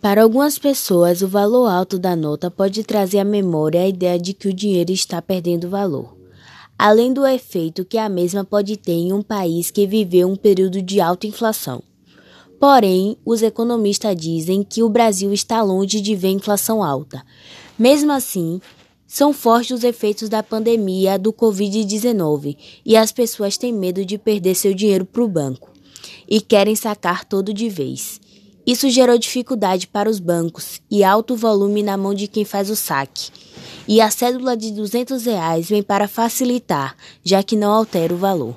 Para algumas pessoas, o valor alto da nota pode trazer à memória a ideia de que o dinheiro está perdendo valor, além do efeito que a mesma pode ter em um país que viveu um período de alta inflação. Porém, os economistas dizem que o Brasil está longe de ver inflação alta. Mesmo assim, são fortes os efeitos da pandemia do Covid-19 e as pessoas têm medo de perder seu dinheiro para o banco e querem sacar todo de vez. Isso gerou dificuldade para os bancos e alto volume na mão de quem faz o saque. E a cédula de 200 reais vem para facilitar, já que não altera o valor.